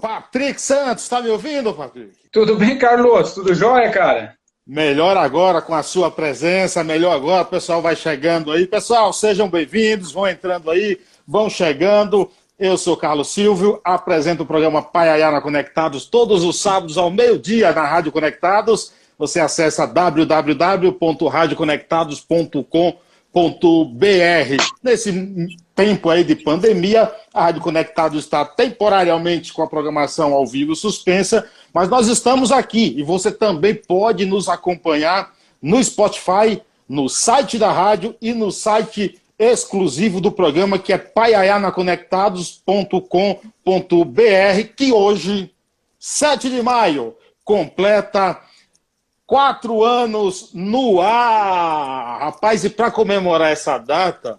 Patrick Santos, está me ouvindo, Patrick? Tudo bem, Carlos? Tudo jóia, cara? Melhor agora com a sua presença, melhor agora, o pessoal vai chegando aí. Pessoal, sejam bem-vindos, vão entrando aí, vão chegando. Eu sou Carlos Silvio, apresento o programa Paiaiana Conectados todos os sábados ao meio-dia na Rádio Conectados. Você acessa www.radioconectados.com.br Nesse tempo aí de pandemia, a Rádio Conectado está temporariamente com a programação ao vivo suspensa, mas nós estamos aqui e você também pode nos acompanhar no Spotify, no site da rádio e no site exclusivo do programa que é paiaianaconectados.com.br, que hoje, 7 de maio, completa Quatro anos no ar! Rapaz, e para comemorar essa data,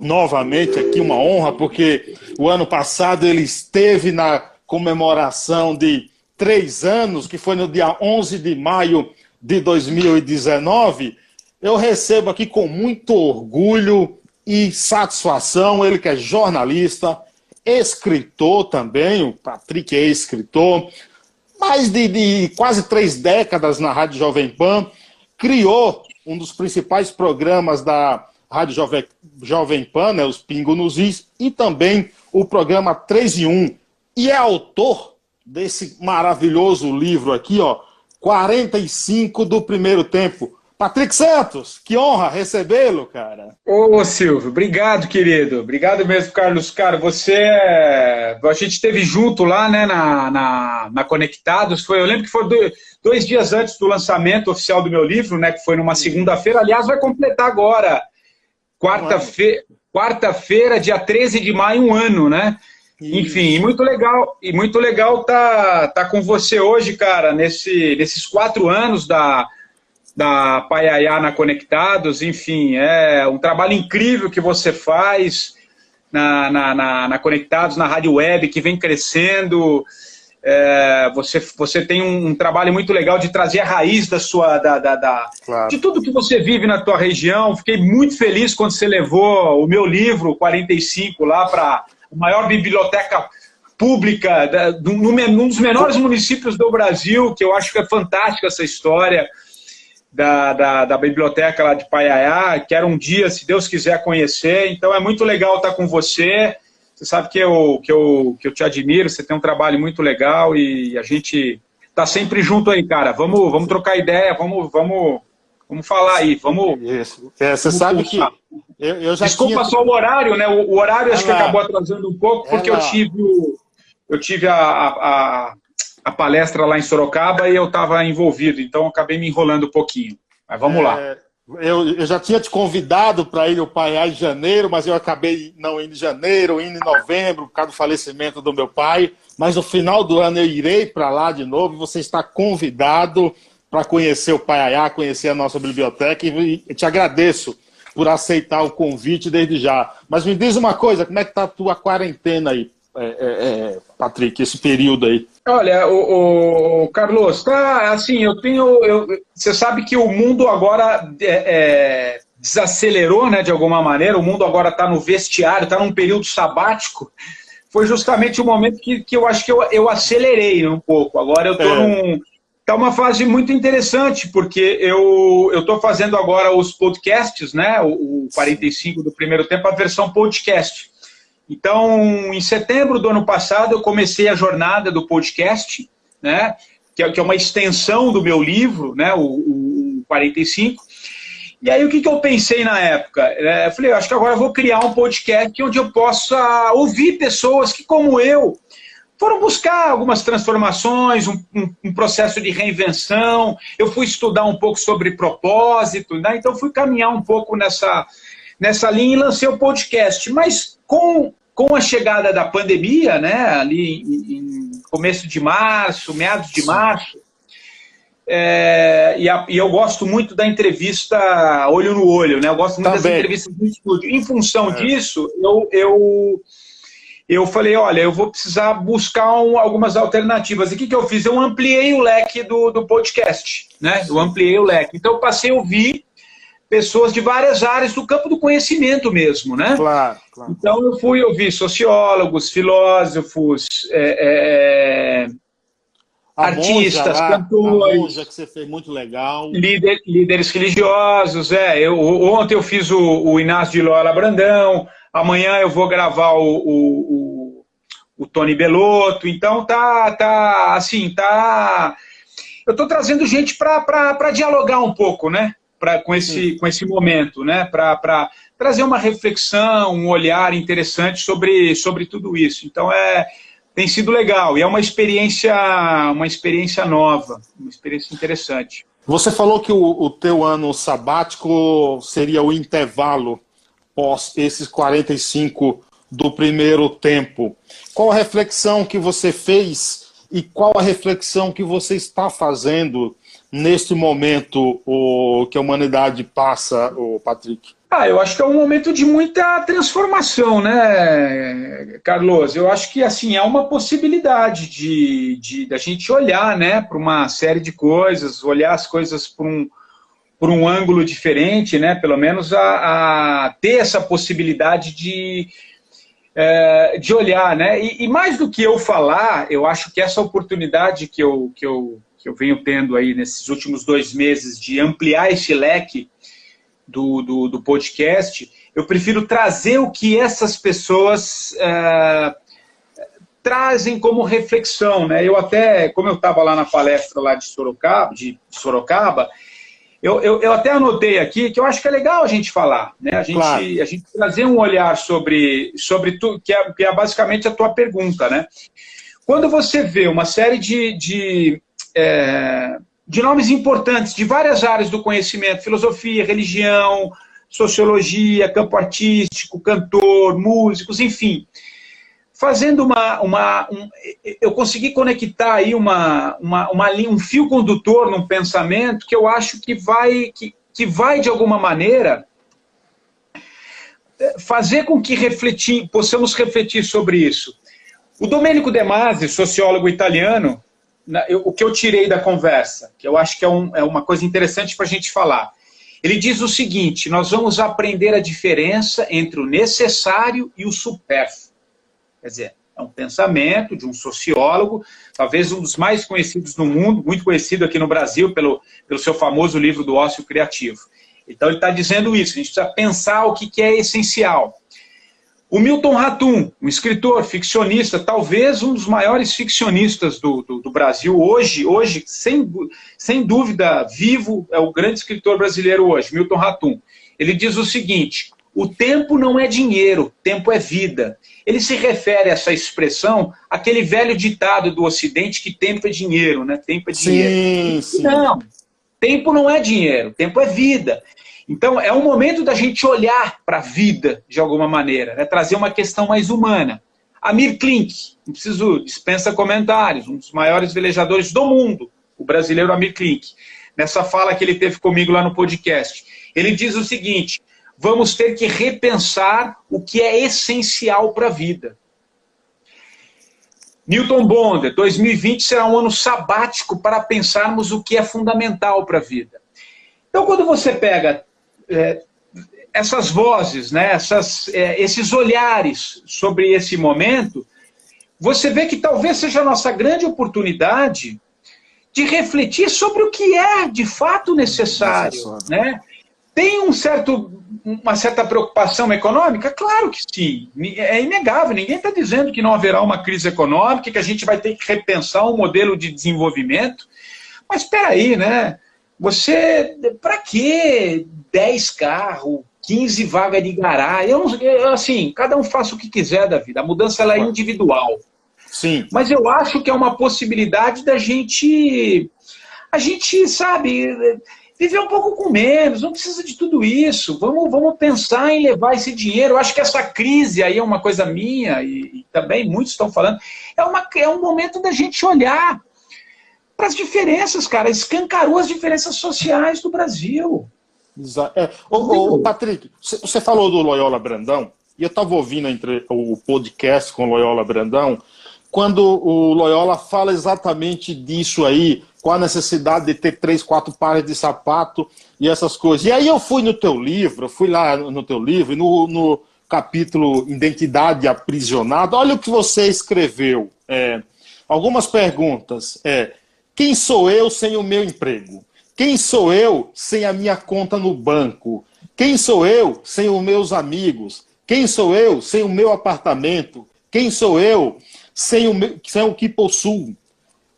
novamente aqui uma honra, porque o ano passado ele esteve na comemoração de três anos, que foi no dia 11 de maio de 2019. Eu recebo aqui com muito orgulho e satisfação, ele que é jornalista, escritor também, o Patrick é escritor, mais de, de quase três décadas na Rádio Jovem Pan, criou um dos principais programas da Rádio Jovem, Jovem Pan, né, os Pingo nos Is, e também o programa 3 em 1. E é autor desse maravilhoso livro aqui, ó, 45 do primeiro tempo. Patrick Santos, que honra recebê-lo, cara. Ô, Silvio, obrigado, querido. Obrigado mesmo, Carlos. Cara, você. É, a gente esteve junto lá, né, na, na, na, Conectados. Foi, eu lembro que foi dois dias antes do lançamento oficial do meu livro, né, que foi numa segunda-feira. Aliás, vai completar agora, quarta-feira, quarta-feira, dia 13 de maio, um ano, né? Isso. Enfim, muito legal, e muito legal tá, tá com você hoje, cara, nesse, nesses quatro anos da da Paiaiana Conectados, enfim, é um trabalho incrível que você faz na, na, na, na Conectados, na rádio web, que vem crescendo. É, você, você tem um, um, trabalho muito legal de trazer a raiz da sua da, da, da claro. de tudo que você vive na tua região. Fiquei muito feliz quando você levou o meu livro 45 lá para a maior biblioteca pública da, num dos menores municípios do Brasil, que eu acho que é fantástica essa história da, da, da, biblioteca lá de Paiaiá. Quero um dia, se Deus quiser, conhecer. Então é muito legal estar com você. Você sabe que eu, que eu, que eu te admiro, você tem um trabalho muito legal e a gente tá sempre junto aí, cara. Vamos, vamos trocar ideia, vamos, vamos, vamos falar aí, vamos. Isso. É, você vamos sabe que. Eu, eu Desculpa tinha... só o horário, né? O, o horário acho que acabou atrasando um pouco, porque eu tive, eu tive a, a a palestra lá em Sorocaba e eu estava envolvido, então acabei me enrolando um pouquinho. Mas vamos é, lá. Eu, eu, já tinha te convidado para ir ao Pai em janeiro, mas eu acabei não indo em janeiro, indo em novembro, por causa do falecimento do meu pai. Mas no final do ano eu irei para lá de novo. Você está convidado para conhecer o Paiaiá, conhecer a nossa biblioteca e te agradeço por aceitar o convite desde já. Mas me diz uma coisa, como é que está a tua quarentena aí? É, é, é, Patrick, esse período aí? Olha, o, o, Carlos, tá assim, eu tenho. Eu, você sabe que o mundo agora é, é desacelerou, né, de alguma maneira, o mundo agora está no vestiário, está num período sabático. Foi justamente o momento que, que eu acho que eu, eu acelerei um pouco. Agora eu estou é. num. Está uma fase muito interessante, porque eu estou fazendo agora os podcasts, né? O, o 45 do primeiro tempo, a versão podcast. Então, em setembro do ano passado, eu comecei a jornada do podcast, né, que é, que é uma extensão do meu livro, né, o, o 45. E aí, o que, que eu pensei na época? É, eu falei, eu acho que agora eu vou criar um podcast onde eu possa ouvir pessoas que, como eu, foram buscar algumas transformações, um, um, um, processo de reinvenção. Eu fui estudar um pouco sobre propósito, né? então fui caminhar um pouco nessa, nessa linha e lancei o podcast. Mas com com a chegada da pandemia, né, ali em, em começo de março, meados de março, é, e, a, e, eu gosto muito da entrevista olho no olho, né? Eu gosto muito Também. das entrevistas no estúdio. Em função é. disso, eu, eu, eu falei, olha, eu vou precisar buscar um, algumas alternativas. E o que, que eu fiz? Eu ampliei o leque do, do podcast, né? Eu ampliei o leque. Então, eu passei a ouvir pessoas de várias áreas do campo do conhecimento mesmo, né? Claro, claro. Então eu fui ouvir sociólogos, filósofos, é, A artistas, lá, cantores. A monja que você fez muito legal. Líder, líderes religiosos, é. Eu, ontem eu fiz o, o Inácio de Loyola Brandão, amanhã eu vou gravar o, o, o, o Tony Belotto, então tá, tá assim, tá. Eu estou trazendo gente para dialogar um pouco, né? Pra, com, esse, com esse momento, né? Para trazer uma reflexão, um olhar interessante sobre, sobre tudo isso. Então é tem sido legal e é uma experiência, uma experiência nova, uma experiência interessante. Você falou que o, o teu ano sabático seria o intervalo pós esses 45 do primeiro tempo. Qual a reflexão que você fez e qual a reflexão que você está fazendo neste momento o, que a humanidade passa, o Patrick? Ah, eu acho que é um momento de muita transformação, né, Carlos? Eu acho que assim é uma possibilidade de, de, de a gente olhar, né, para uma série de coisas, olhar as coisas por um, por um ângulo diferente, né? Pelo menos a, a ter essa possibilidade de, é, de olhar, né? E, e, mais do que eu falar, eu acho que essa oportunidade que eu, que eu, que eu venho tendo aí nesses últimos dois meses de ampliar esse leque do, do, do podcast, eu prefiro trazer o que essas pessoas é, trazem como reflexão. Né? Eu até, como eu estava lá na palestra lá de Sorocaba, de Sorocaba eu, eu, eu, até anotei aqui que eu acho que é legal a gente falar, né? a, gente, claro. a gente trazer um olhar sobre, sobre tudo, que é, que é basicamente a tua pergunta. Né? Quando você vê uma série de, de é, de nomes importantes de várias áreas do conhecimento, filosofia, religião, sociologia, campo artístico, cantor, músicos, enfim. Fazendo uma. uma um, eu consegui conectar aí uma, uma, uma, um fio condutor num pensamento que eu acho que vai, que, que vai de alguma maneira, fazer com que refletir, possamos refletir sobre isso. O Domenico De Masi, sociólogo italiano, eu, o que eu tirei da conversa, que eu acho que é, um, é uma coisa interessante para a gente falar. Ele diz o seguinte: nós vamos aprender a diferença entre o necessário e o supérfluo. Quer dizer, é um pensamento de um sociólogo, talvez um dos mais conhecidos no mundo, muito conhecido aqui no Brasil pelo, pelo seu famoso livro do ócio criativo. Então ele está dizendo isso, a gente precisa pensar o que, que é essencial. O Milton Ratum, um escritor, ficcionista, talvez um dos maiores ficcionistas do, do, do, Brasil hoje, hoje sem, sem dúvida, vivo, é o grande escritor brasileiro hoje, Milton Ratum. Ele diz o seguinte: o tempo não é dinheiro, tempo é vida. Ele se refere a essa expressão, aquele velho ditado do Ocidente que tempo é dinheiro, né? Tempo é dinheiro. Sim, sim. Não, tempo não é dinheiro, tempo é vida. Então, é um momento da gente olhar para a vida de alguma maneira, né? trazer uma questão mais humana. Amir Klink, não preciso, dispensa comentários, um dos maiores velejadores do mundo, o brasileiro Amir Klink. Nessa fala que ele teve comigo lá no podcast, ele diz o seguinte: vamos ter que repensar o que é essencial para a vida. Newton Bonder, 2020 será um ano sabático para pensarmos o que é fundamental para a vida. Então, quando você pega é, essas vozes, né, essas, é, esses olhares sobre esse momento, você vê que talvez seja a nossa grande oportunidade de refletir sobre o que é de fato necessário. Né? Tem um certo, uma certa preocupação econômica? Claro que sim. É inegável. Ninguém está dizendo que não haverá uma crise econômica, que a gente vai ter que repensar um modelo de desenvolvimento. Mas espera aí, né? Você, para que 10 carros, 15 vagas de garagem? Eu, eu, assim, cada um faça o que quiser da vida. A mudança ela é individual. Sim. Mas eu acho que é uma possibilidade da gente, a gente, sabe, viver um pouco com menos, não precisa de tudo isso. Vamos, vamos pensar em levar esse dinheiro. Eu acho que essa crise aí é uma coisa minha, e, e também muitos estão falando, é, uma, é um momento da gente olhar para as diferenças, cara. Escancarou as diferenças sociais do Brasil. É. Ô, ô, Patrick, você falou do Loyola Brandão, e eu estava ouvindo entre o podcast com o Loyola Brandão, quando o Loyola fala exatamente disso aí, com a necessidade de ter três, quatro pares de sapato e essas coisas. E aí eu fui no teu livro, fui lá no teu livro, no, no capítulo Identidade Aprisionada, olha o que você escreveu. É, algumas perguntas. É, Quem sou eu sem o meu emprego? Quem sou eu sem a minha conta no banco? Quem sou eu sem os meus amigos? Quem sou eu sem o meu apartamento? Quem sou eu sem o, meu, sem o que possuo?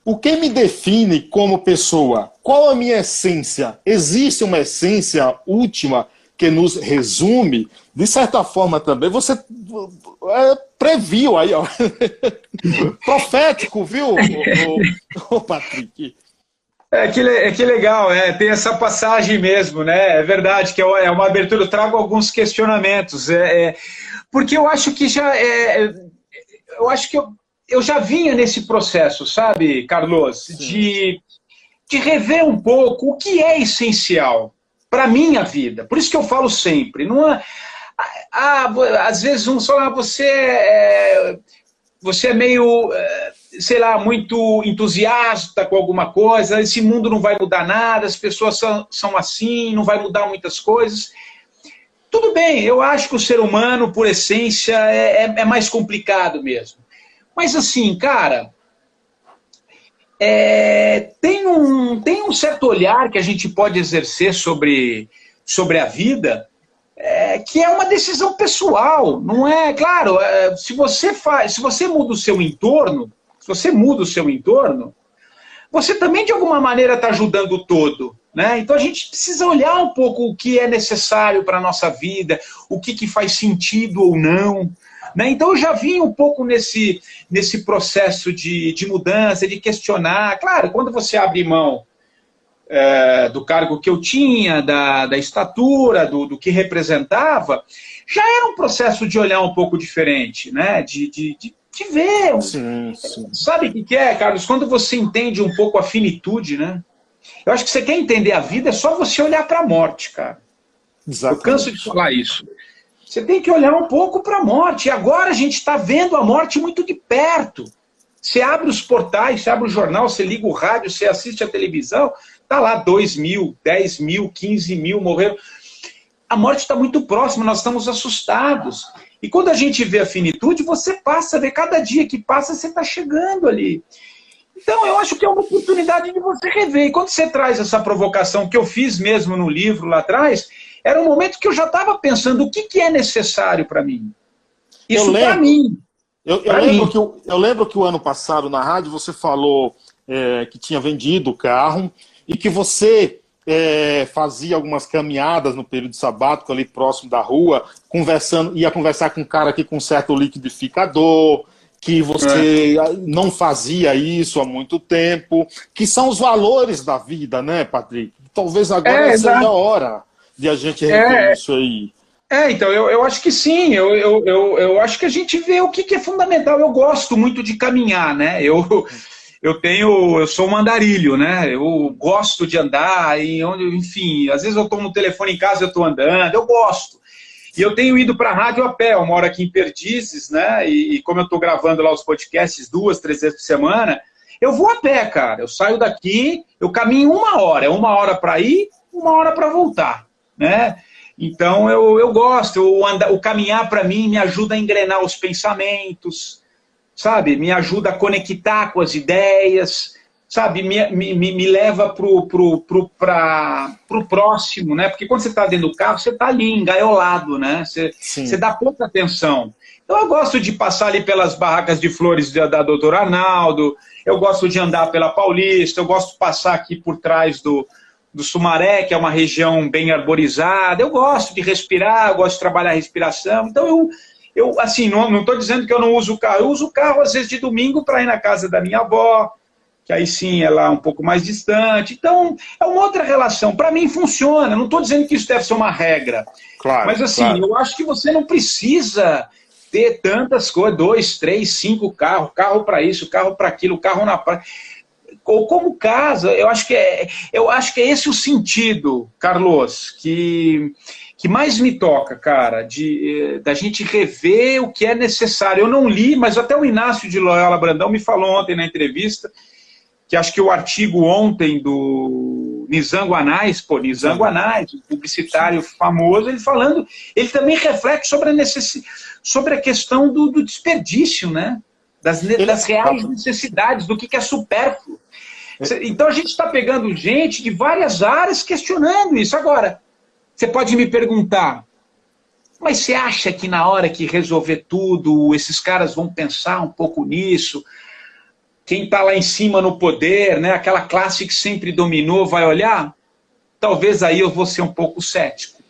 O que me define como pessoa? Qual a minha essência? Existe uma essência última que nos resume? De certa forma também, você é, previu aí, ó. Profético, viu, o, o, o Patrick? É que, é que legal, é, tem essa passagem mesmo, né? É verdade que é, é uma abertura. Eu trago alguns questionamentos, é, é, porque eu acho que já é, eu acho que eu, eu já vinha nesse processo, sabe, Carlos, de, de rever um pouco o que é essencial para minha vida. Por isso que eu falo sempre, não é, ah, às vezes um só ah, você é, você é meio é, sei lá, muito entusiasta com alguma coisa, esse mundo não vai mudar nada, as pessoas são, são assim, não vai mudar muitas coisas. Tudo bem, eu acho que o ser humano, por essência, é, é, é mais complicado mesmo. Mas assim, cara, é, tem, um, tem um certo olhar que a gente pode exercer sobre, sobre a vida é, que é uma decisão pessoal, não é? Claro, é, se você faz, se você muda o seu entorno, se você muda o seu entorno, você também de alguma maneira está ajudando o todo. Né? Então a gente precisa olhar um pouco o que é necessário para a nossa vida, o que, que faz sentido ou não. Né? Então eu já vim um pouco nesse, nesse processo de, de mudança, de questionar. Claro, quando você abre mão é, do cargo que eu tinha, da, da estatura, do, do que representava, já era um processo de olhar um pouco diferente, né? de, de, de te ver. Sim, sim. Sabe o que é, Carlos? Quando você entende um pouco a finitude, né? Eu acho que você quer entender a vida, é só você olhar para a morte, cara. Exatamente. Eu canso de falar isso. Você tem que olhar um pouco para a morte. E agora a gente está vendo a morte muito de perto. Você abre os portais, você abre o jornal, você liga o rádio, você assiste a televisão, tá lá 2 mil, 10 mil, 15 mil morreram. A morte está muito próxima, nós estamos assustados. E quando a gente vê a finitude, você passa a ver cada dia que passa, você está chegando ali. Então, eu acho que é uma oportunidade de você rever. E quando você traz essa provocação que eu fiz mesmo no livro lá atrás, era um momento que eu já estava pensando o que, que é necessário para mim. Isso para mim. Eu, eu, lembro que, eu lembro que o ano passado na rádio você falou é, que tinha vendido o carro e que você é, fazia algumas caminhadas no período sabático ali próximo da rua, conversando, ia conversar com um cara aqui com certo liquidificador, que você é. não fazia isso há muito tempo, que são os valores da vida, né, Patrick? Talvez agora é, seja a hora de a gente rever é. isso aí. É, então, eu, eu acho que sim, eu, eu, eu, eu acho que a gente vê o que, que é fundamental. Eu gosto muito de caminhar, né? Eu, eu tenho, eu sou um andarilho, né? Eu gosto de andar, e onde, enfim, às vezes eu estou no telefone em casa, eu estou andando, eu gosto. E eu tenho ido para a rádio a pé, eu moro aqui em Perdizes, né? E, e como eu estou gravando lá os podcasts duas, três vezes por semana, eu vou a pé, cara. Eu saio daqui, eu caminho uma hora, é uma hora para ir, uma hora para voltar, né? Então eu, eu gosto, o, anda, o caminhar para mim me ajuda a engrenar os pensamentos, sabe? Me ajuda a conectar com as ideias, sabe? Me, me, me leva pro, pro, pro, pra, pro próximo, né? Porque quando você está dentro do carro, você está ali engaiolado, né? Você, você dá pouca atenção. Então eu gosto de passar ali pelas barracas de flores da, da doutora Arnaldo, eu gosto de andar pela Paulista, eu gosto de passar aqui por trás do, do Sumaré, que é uma região bem arborizada, eu gosto de respirar, eu gosto de trabalhar a respiração, então eu, eu, assim, não estou dizendo que eu não uso o carro. Eu uso o carro, às vezes, de domingo para ir na casa da minha avó, que aí sim é lá um pouco mais distante. Então, é uma outra relação. Para mim, funciona. Não estou dizendo que isso deve ser uma regra. Claro, Mas, assim, claro. eu acho que você não precisa ter tantas coisas, dois, três, cinco carros, carro para isso, carro para aquilo, carro na praia. Ou como casa, eu acho que é, eu acho que é esse o sentido, Carlos, que que mais me toca, cara, de eh, da gente rever o que é necessário. Eu não li, mas até o Inácio de Loyola Brandão me falou ontem na entrevista, que acho que o artigo ontem do Nizango Anais, pô, Nizango Anais, publicitário famoso, ele falando, ele também reflete sobre a, necess... sobre a questão do, do desperdício, né? Das, das reais necessidades, do que, que é supérfluo. Então a gente está pegando gente de várias áreas questionando isso. Agora, você pode me perguntar, mas você acha que na hora que resolver tudo, esses caras vão pensar um pouco nisso? Quem está lá em cima no poder, né, aquela classe que sempre dominou, vai olhar? Talvez aí eu vou ser um pouco cético.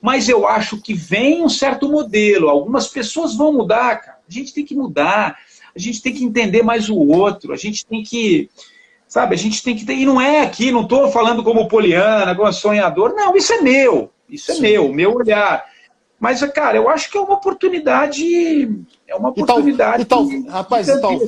Mas eu acho que vem um certo modelo. Algumas pessoas vão mudar, cara. A gente tem que mudar. A gente tem que entender mais o outro. A gente tem que sabe? A gente tem que ter. E não é aqui, não estou falando como poliana, como sonhador. Não, isso é meu. Isso é Sim. meu, meu olhar. Mas, cara, eu acho que é uma oportunidade. É uma oportunidade. E tal, e tal, rapaz, e, tal,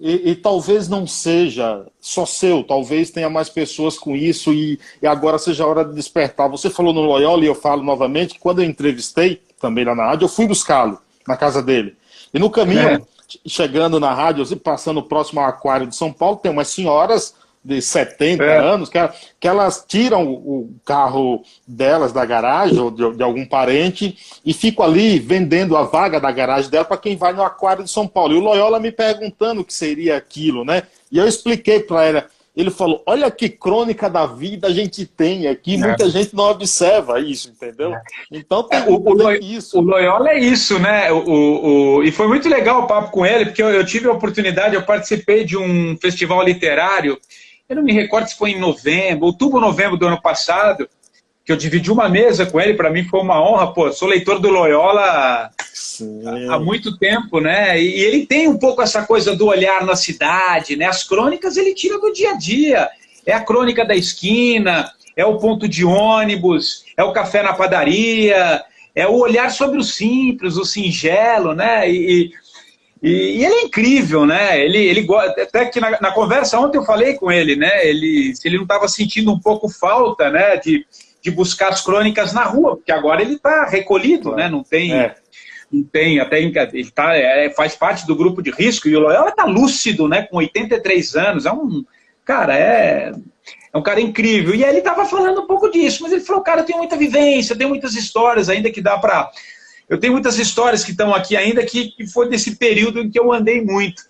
e, talvez não seja só seu, talvez tenha mais pessoas com isso e, e agora seja a hora de despertar. Você falou no Loyola e eu falo novamente que quando eu entrevistei, também lá na rádio, eu fui buscá-lo na casa dele. E no caminho, é. Chegando na rádio, passando próximo ao aquário de São Paulo, tem umas senhoras de 70 é. anos, que, que elas tiram o carro delas da garagem ou de, de, algum parente e ficam ali vendendo a vaga da garagem dela para quem vai no aquário de São Paulo. E o Loyola me perguntando o que seria aquilo, né? E eu expliquei para ela. Ele falou: Olha que crônica da vida a gente tem aqui, é. muita gente não observa isso, entendeu? É. Então tem, o, o, isso. O Loyola é isso, né? O, o, e foi muito legal o papo com ele, porque eu, eu tive a oportunidade, eu participei de um festival literário eu não me recordo se foi em novembro, outubro, novembro do ano passado, que eu dividi uma mesa com ele, para mim foi uma honra, pô, sou leitor do Loyola há, muito tempo, né? E, e, ele tem um pouco essa coisa do olhar na cidade, né? As crônicas ele tira do dia a dia. É a crônica da esquina, é o ponto de ônibus, é o café na padaria, é o olhar sobre o simples, o singelo, né? E, e, e, ele é incrível, né? Ele, ele até que na, na, conversa ontem eu falei com ele, né? Ele, se ele não estava sentindo um pouco falta, né? De, de buscar as crônicas na rua, porque agora ele está recolhido, né? Não tem, é. não tem até ele tá, é, faz parte do grupo de risco e o Loyola está lúcido, né? Com 83 anos, é um cara é é um cara incrível. E aí ele estava falando um pouco disso, mas ele falou, cara, eu tenho muita vivência, tem muitas histórias ainda que dá para eu tenho muitas histórias que estão aqui ainda que, que foi desse período em que eu andei muito.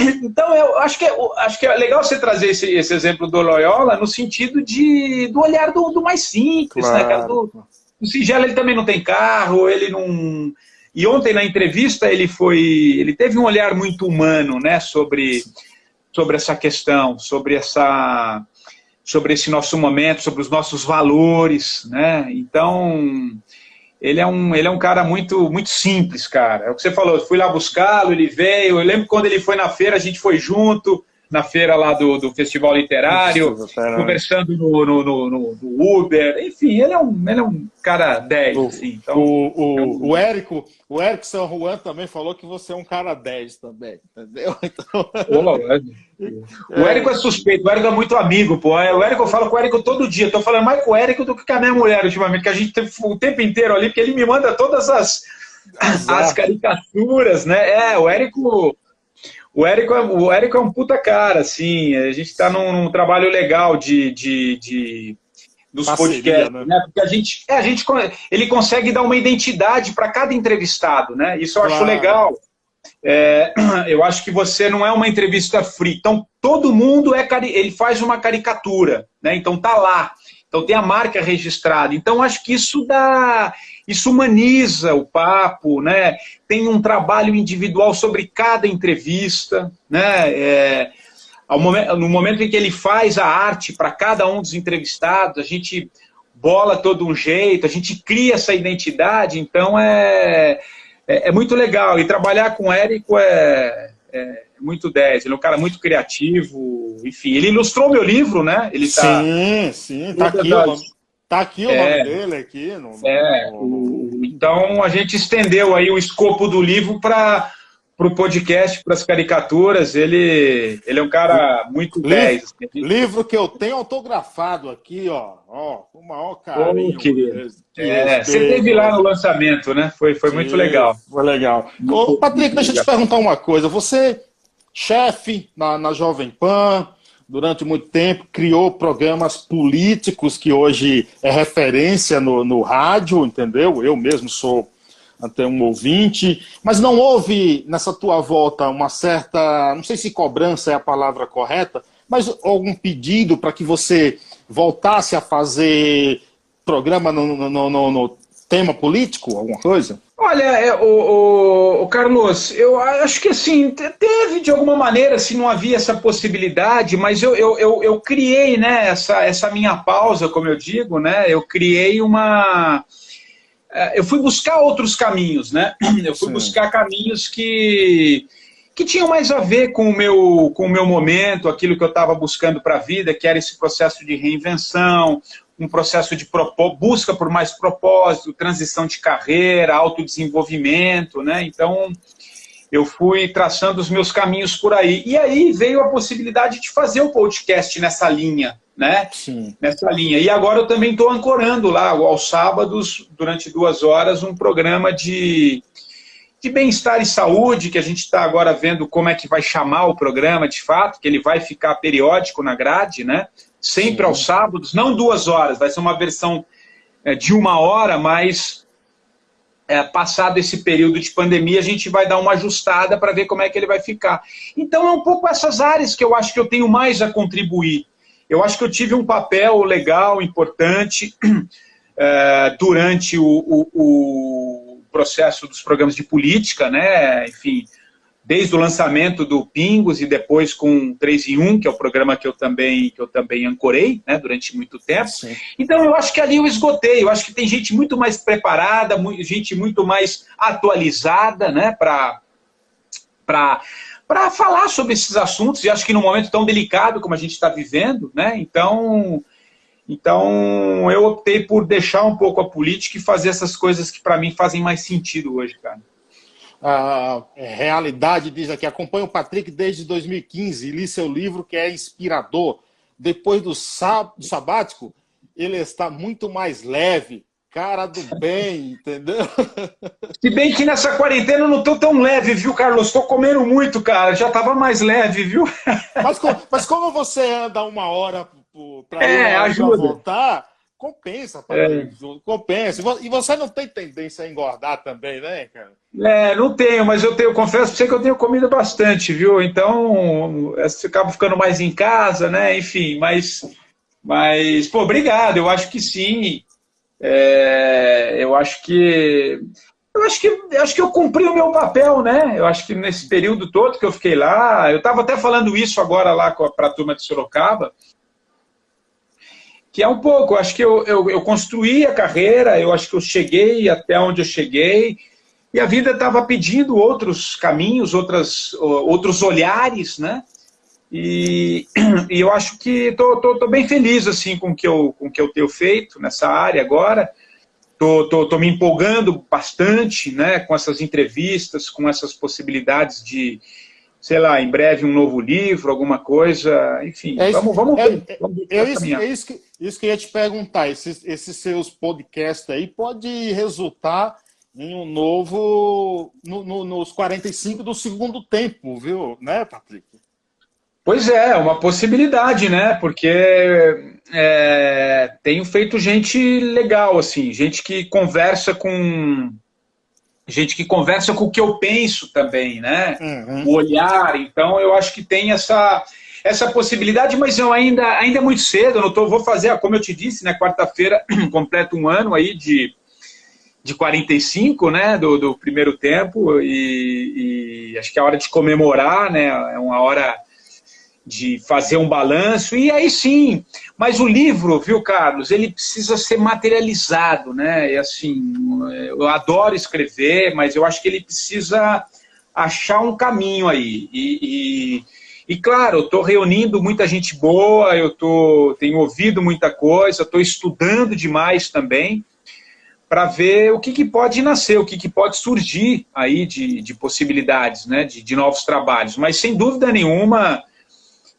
Então, eu acho que é, acho que é legal você trazer esse, esse exemplo do Loyola no sentido de, do olhar do, do mais simples, claro. né, cara? Do, do singelo, ele também não tem carro, ele não... E ontem, na entrevista, ele foi... Ele teve um olhar muito humano, né, sobre, sobre essa questão, sobre essa... Sobre esse nosso momento, sobre os nossos valores, né? Então, ele é um, ele é um cara muito, muito simples, cara. É o que você falou, eu fui lá buscá-lo, ele veio. Eu lembro quando ele foi na feira, a gente foi junto na feira lá do, do Festival Literário, conversando no, no, no, no, Uber, enfim, ele é um, ele é um cara 10. O, assim, então, o, o, é um... o Érico, o Érico São Juan também falou que você é um cara 10 também, entendeu? Então... o Érico é suspeito, o Érico é muito amigo, pô. O Érico eu falo com o Érico todo dia, estou falando mais com o Érico do que com a minha mulher ultimamente, que a gente tem o tempo inteiro ali, porque ele me manda todas as, as caricaturas, né? É, o Érico o Érico, é, o Érico é um puta cara, assim. A gente está num, num, trabalho legal de, de, de dos Parceria, podcasts, né? né? Porque a gente, é, a gente, ele consegue dar uma identidade para cada entrevistado, né? Isso eu claro. acho legal. É, eu acho que você não é uma entrevista free. Então, todo mundo é ele faz uma caricatura, né? Então tá lá. Então tem a marca registrada. Então acho que isso dá, isso humaniza o papo, né? Tem um trabalho individual sobre cada entrevista, né? É, momento, no momento em que ele faz a arte para cada um dos entrevistados, a gente bola todo um jeito, a gente cria essa identidade. Então é, é, é muito legal. E trabalhar com o Érico é, é muito 10. Ele é um cara muito criativo, enfim. Ele ilustrou meu livro, né? Ele tá, sim, sim, tá aqui, nome, tá aqui o é, nome dele aqui. No, é, no... então a gente estendeu aí o escopo do livro para para o podcast, para as caricaturas, ele, ele é um cara muito 10. Assim. Livro que eu tenho autografado aqui, ó, ó com o maior carinho. Oh. É, você teve lá no lançamento, né? Foi, foi Sim, muito legal. Foi legal. Ô, Patrick, deixa eu te perguntar uma coisa. Você chefe na, na Jovem Pan, durante muito tempo, criou programas políticos que hoje é referência no, no rádio, entendeu? Eu mesmo sou até um ouvinte, mas não houve nessa tua volta uma certa, não sei se cobrança é a palavra correta, Mas algum pedido para que você voltasse a fazer programa no, no, no, no tema político, alguma coisa? Olha, é, o, o, o, Carlos, eu acho que assim, teve de alguma maneira, se não havia essa possibilidade, mas eu, eu, eu, eu, criei né, essa, essa minha pausa, como eu digo, né? Eu criei uma. É, eu fui buscar outros caminhos, né? Eu fui Sim. buscar caminhos que, que tinham mais a ver com o meu, com o meu momento, aquilo que eu estava buscando para a vida, que era esse processo de reinvenção, um processo de busca por mais propósito, transição de carreira, autodesenvolvimento, né? Então, eu fui traçando os meus caminhos por aí. E aí veio a possibilidade de fazer o podcast nessa linha, né? Sim. Nessa linha. E agora eu também estou ancorando lá, aos sábados, durante duas horas, um programa de, de bem-estar e saúde, que a gente está agora vendo como é que vai chamar o programa de fato, que ele vai ficar periódico na grade, né? Sempre aos sábados, não duas horas, vai ser uma versão é, de uma hora, mas é, passado esse período de pandemia, a gente vai dar uma ajustada para ver como é que ele vai ficar. Então é um pouco essas áreas que eu acho que eu tenho mais a contribuir. Eu acho que eu tive um papel legal, importante, é, durante o, o, o processo dos programas de política, né? Enfim, desde o lançamento do Pingos e depois com 3 em 1, que é o programa que eu também, que eu também ancorei né, durante muito tempo. Sim. Então eu acho que ali eu esgotei, eu acho que tem gente muito mais preparada, gente muito mais atualizada né, para para falar sobre esses assuntos, e acho que num momento tão delicado como a gente está vivendo, né? Então, então eu optei por deixar um pouco a política e fazer essas coisas que para mim fazem mais sentido hoje, cara a realidade diz aqui, acompanha o Patrick desde 2015 e li seu livro que é inspirador. Depois do, do sabático, ele está muito mais leve, cara do bem, entendeu? Se bem que nessa quarentena eu não estou tão leve, viu, Carlos? Estou comendo muito, cara. Já estava mais leve, viu? Mas, mas como você anda uma hora para é, ajuda. voltar, compensa, é. compensa. E você não tem tendência a engordar também, né, cara? É, não tenho, mas eu tenho, confesso pra você que eu tenho comido bastante, viu? Então, eu acabo ficando mais em casa, né? Enfim, mas, mas pô, obrigado, eu acho que sim. É, eu acho que. Eu acho que, eu acho que eu cumpri o meu papel, né? Eu acho que nesse período todo que eu fiquei lá, eu estava até falando isso agora lá para a turma de Sorocaba, que é um pouco, acho que eu, eu, eu, construí a carreira, eu acho que eu cheguei até onde eu cheguei, e a vida estava pedindo outros caminhos, outras, outros olhares, né? E, e eu acho que estou bem feliz assim com que eu, com o que eu tenho feito nessa área agora. Estou tô, tô, tô, me empolgando bastante né, com essas entrevistas, com essas possibilidades de, sei lá, em breve um novo livro, alguma coisa, enfim, é isso, vamos, vamos é, ver. É, vamos ver é, isso, é isso, que, isso que eu ia te perguntar, esses, esses seus podcasts aí pode resultar em um novo, no, no, nos 45 do segundo tempo, viu, né, Patrick? Pois é, uma possibilidade, né? Porque é, tenho feito gente legal, assim, gente que conversa com gente que conversa com o que eu penso também, né? Uhum. O olhar. Então, eu acho que tem essa, essa possibilidade, mas eu ainda, ainda é muito cedo. Não tô, vou fazer, como eu te disse, né? Quarta-feira completo um ano aí de, de 45, né? Do, do primeiro tempo. E, e acho que é hora de comemorar, né? É uma hora de fazer um balanço, e aí sim, mas o livro, viu, Carlos, ele precisa ser materializado, né? E assim, eu adoro escrever, mas eu acho que ele precisa achar um caminho aí. E, e, e claro, eu estou reunindo muita gente boa, eu tô, tenho ouvido muita coisa, estou estudando demais também para ver o que, que, pode nascer, o que, que pode surgir aí de, de possibilidades, né, de, de novos trabalhos. Mas sem dúvida nenhuma,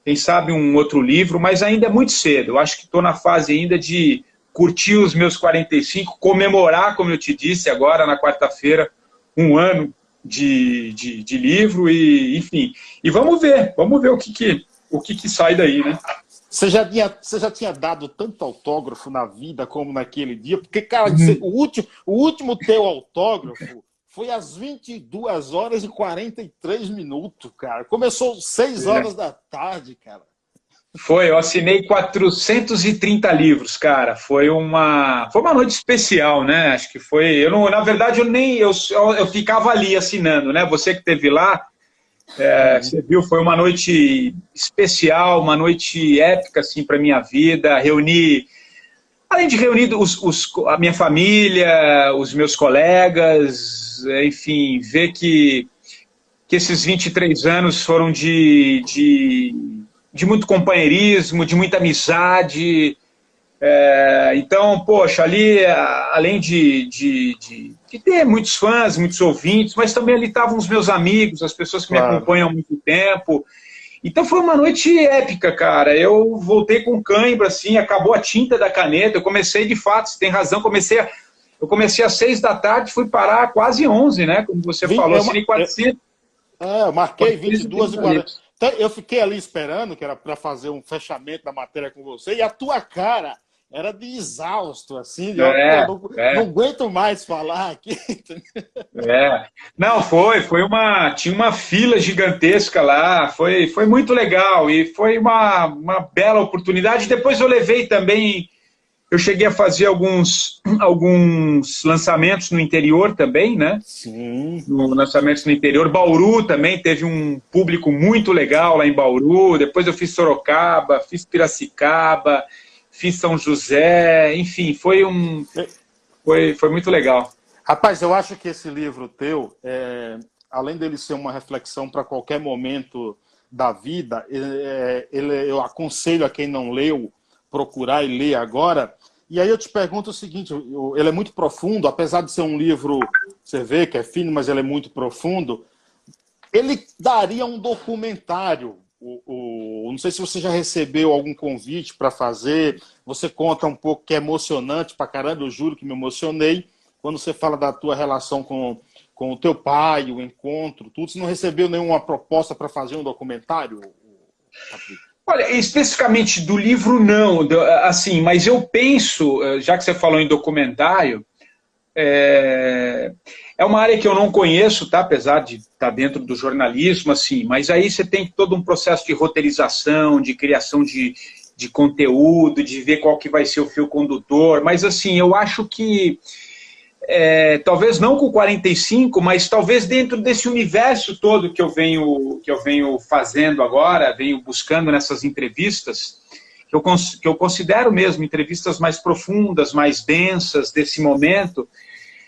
quem sabe um outro livro, mas ainda é muito cedo. Eu acho que estou na fase ainda de curtir os meus 45, comemorar, como eu te disse agora, na quarta-feira, um ano de, de, de, livro, e enfim. E vamos ver, vamos ver o que, que, o que, que sai daí, né? Você já, tinha, você já tinha dado tanto autógrafo na vida como naquele dia? Porque, cara, uhum. o, último, o último teu autógrafo foi às 22 horas e 43 minutos, cara. Começou 6 é. horas é. da tarde, cara. Foi, eu assinei 430 livros, cara. Foi uma, foi uma noite especial, né? Acho que foi. Eu não, na verdade, eu nem eu, eu ficava ali assinando, né? Você que teve lá, é, você viu, foi uma noite especial, uma noite épica assim para minha vida. Reuni, além de reunir os, os, a minha família, os meus colegas, enfim, ver que que esses 23 anos foram de, de de muito companheirismo, de muita amizade. É, então, poxa, ali, além de, de, de, de, ter muitos fãs, muitos ouvintes, mas também ali estavam os meus amigos, as pessoas que claro. me acompanham há muito tempo. Então foi uma noite épica, cara. Eu voltei com cãibra, assim, acabou a tinta da caneta. Eu comecei, de fato, você tem razão, comecei a, eu comecei às seis da tarde, fui parar quase onze, né? Como você falou, assim, 400. É, eu marquei 22 e 40. Eu fiquei ali esperando, que era para fazer um fechamento da matéria com você, e a tua cara era de exausto, assim, de, é, não, é. não, aguento mais falar aqui. É. Não, foi, foi uma. Tinha uma fila gigantesca lá, foi, foi muito legal e foi uma, uma bela oportunidade. Depois eu levei também eu cheguei a fazer alguns, alguns lançamentos no interior também, né? Sim. No, lançamentos no interior. Bauru também teve um público muito legal lá em Bauru. Depois eu fiz Sorocaba, fiz Piracicaba, fiz São José. Enfim, foi um. Foi, foi muito legal. Rapaz, eu acho que esse livro teu, é, além dele ser uma reflexão para qualquer momento da vida, é, ele, eu aconselho a quem não leu procurar e ler agora, e aí eu te pergunto o seguinte: ele é muito profundo, apesar de ser um livro, você vê que é fino, mas ele é muito profundo. Ele daria um documentário. O, o não sei se você já recebeu algum convite para fazer. Você conta um pouco que é emocionante para caramba. Eu juro que me emocionei quando você fala da tua relação com, com o teu pai, o encontro, tudo. Você não recebeu nenhuma proposta para fazer um documentário, Patrick? Olha, especificamente do livro não, assim, mas eu penso, eh, já que você falou em documentário, é, é uma área que eu não conheço, tá? Apesar de estar tá dentro do jornalismo, assim, mas aí você tem todo um processo de roteirização, de criação de, de conteúdo, de ver qual que vai ser o fio condutor, mas assim, eu acho que é, talvez não com 45, mas talvez dentro desse universo todo que eu venho que eu venho fazendo agora, venho buscando nessas entrevistas, que eu, que eu considero mesmo entrevistas mais profundas, mais densas desse momento,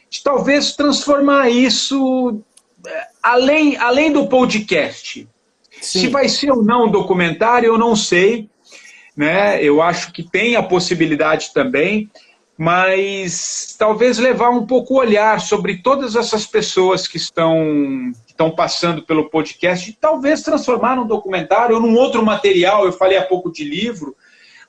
de talvez transformar isso é, além, além do podcast. Sim. Se vai ser ou não um documentário, eu não sei. Né? Eu acho que tem a possibilidade também mas talvez levar um pouco o olhar sobre todas essas pessoas que estão, que estão passando pelo podcast e talvez transformar num documentário ou num outro material. Eu falei há pouco de livro,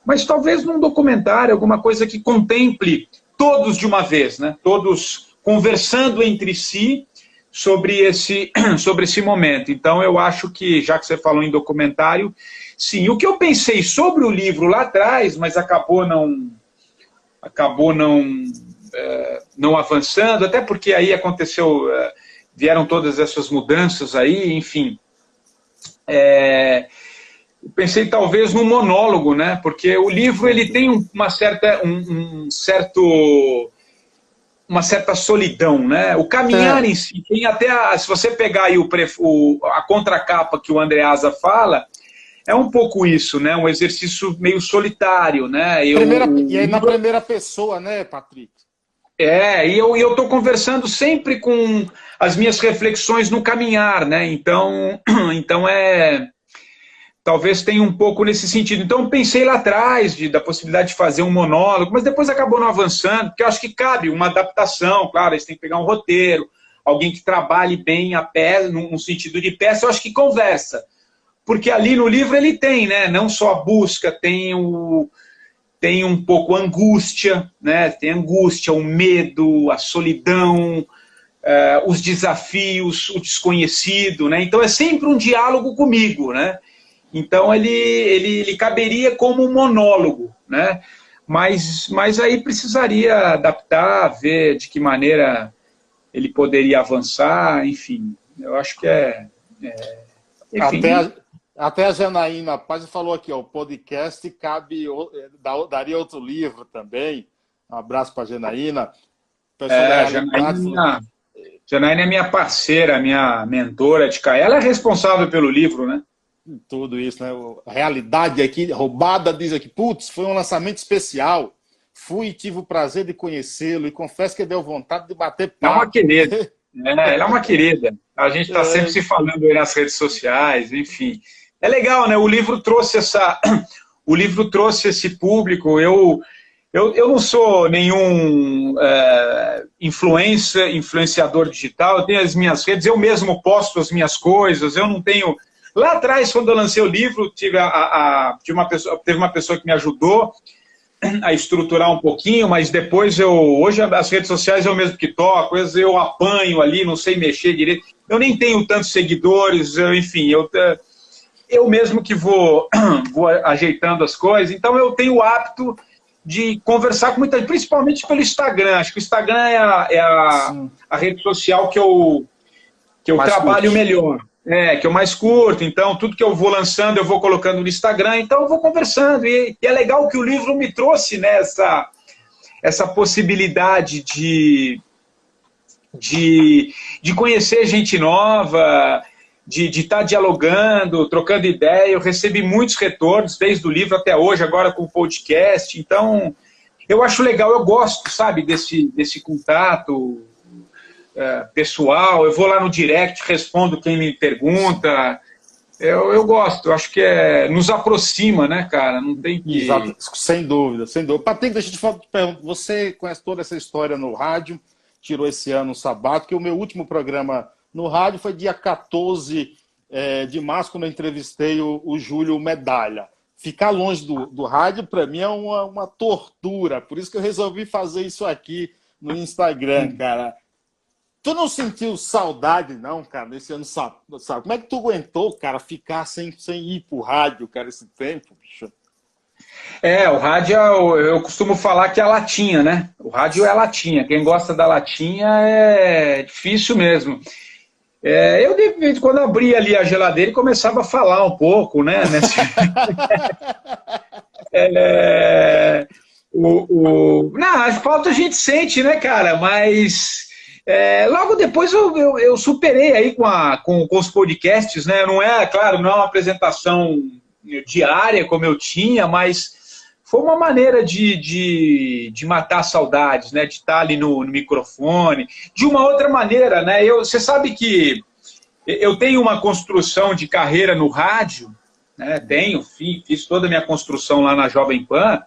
mas talvez num documentário, alguma coisa que contemple todos de uma vez, né? Todos conversando entre si sobre esse, sobre esse momento. Então, eu acho que, já que você falou em documentário, sim. O que eu pensei sobre o livro lá atrás, mas acabou não acabou não, é, não avançando, até porque aí aconteceu, é, vieram todas essas mudanças aí, enfim. É, pensei talvez no monólogo, né? Porque o livro ele tem uma certa, um, um certo uma certa solidão, né? O caminhar é. em si, tem até a, se você pegar aí o, o, a contracapa que o Andreasa fala, é um pouco isso, né? Um exercício meio solitário, né? Eu, primeira, e aí na primeira pessoa, né, Patrick? É, e eu estou conversando sempre com as minhas reflexões no caminhar, né? Então, então é. Talvez tenha um pouco nesse sentido. Então, pensei lá atrás de, da possibilidade de fazer um monólogo, mas depois acabou não avançando, porque eu acho que cabe uma adaptação, claro, eles têm que pegar um roteiro, alguém que trabalhe bem a pé, num sentido de peça, eu acho que conversa porque ali no livro ele tem, né? Não só a busca, tem o tem um pouco angústia, né? Tem angústia, o medo, a solidão, uh, os desafios, o desconhecido, né? Então é sempre um diálogo comigo, né? Então ele, ele, ele caberia como um monólogo, né? Mas, mas aí precisaria adaptar, ver de que maneira ele poderia avançar, enfim. Eu acho que é, é enfim, Até Até a Janaína Paz falou aqui, ó, o podcast cabe, daria outro livro também. Um abraço para a Janaína. É, Janaína, Janaína é minha parceira, minha mentora de cá. Ela é responsável pelo livro, né? Tudo isso, né? A realidade aqui, roubada, diz aqui, putz, foi um lançamento especial. Fui e tive o prazer de conhecê-lo e confesso que deu vontade de bater papo. É uma querida. É, ela é uma querida. A gente está é. sempre se falando aí nas redes sociais, enfim. É legal, né? O livro trouxe essa, o livro trouxe esse público. Eu, eu, eu não sou nenhum é, influência, influenciador digital. Eu tenho as minhas redes. Eu mesmo posto as minhas coisas. Eu não tenho. Lá atrás, quando eu lancei o livro, tive, a, a, tive uma pessoa, teve uma pessoa que me ajudou a estruturar um pouquinho, mas depois eu. Hoje as redes sociais eu mesmo que toco, eu apanho ali, não sei mexer direito. Eu nem tenho tantos seguidores, eu, enfim, eu, eu mesmo que vou, vou ajeitando as coisas, então eu tenho o hábito de conversar com muita gente, principalmente pelo Instagram. Acho que o Instagram é a, é a, a rede social que eu, que eu trabalho curte. melhor. É, que eu mais curto, então tudo que eu vou lançando eu vou colocando no Instagram, então eu vou conversando. E, e é legal que o livro me trouxe nessa né, essa possibilidade de, de, de conhecer gente nova, de estar tá dialogando, trocando ideia. Eu recebi muitos retornos, desde o livro até hoje, agora com o podcast. Então, eu acho legal, eu gosto, sabe, desse, desse contato é, pessoal. Eu vou lá no direct, respondo quem me pergunta. Eu, eu gosto, eu acho que é, nos aproxima, né, cara? Não tem que. Exato, sem dúvida, sem dúvida. Patrick, deixa eu te falar, você conhece toda essa história no rádio, tirou esse ano um sabato, que o meu último programa no rádio foi dia 14 é, de março, quando eu entrevistei o, o Júlio Medalha. Ficar longe do, do rádio, para mim, é uma, uma tortura. Por isso que eu resolvi fazer isso aqui no Instagram, cara. Tu não sentiu saudade, não, cara, nesse ano, sabe? Como é que tu aguentou, cara, ficar sem, sem ir pro rádio, cara, esse tempo, bicho? É, o rádio, eu costumo falar que é a latinha, né? O rádio é a latinha. Quem gosta da latinha é difícil mesmo. É, eu, de vez quando, abria ali a geladeira começava a falar um pouco, né? Nesse... é, o, o... Não, as faltas a gente sente, né, cara? Mas é, logo depois eu, eu, eu, superei aí com, a, com, com os podcasts, né? Não é, claro, não é uma apresentação diária como eu tinha, mas foi uma maneira de, de, de matar saudades, né? De estar ali no, no microfone. De uma outra maneira, né? Eu, você sabe que eu tenho uma construção de carreira no rádio, né? Tenho, fiz toda a minha construção lá na Jovem Pan,